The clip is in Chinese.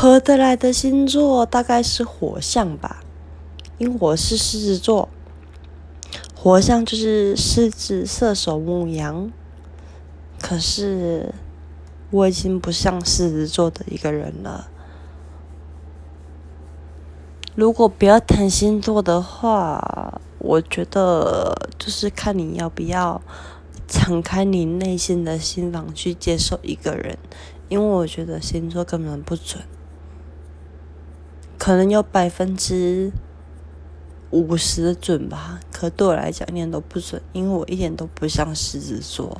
合得来的星座大概是火象吧，因为我是狮子座，火象就是狮子、射手、牧羊。可是我已经不像狮子座的一个人了。如果不要谈星座的话，我觉得就是看你要不要敞开你内心的心房去接受一个人，因为我觉得星座根本不准。可能有百分之五十的准吧，可对我来讲一点都不准，因为我一点都不像狮子座。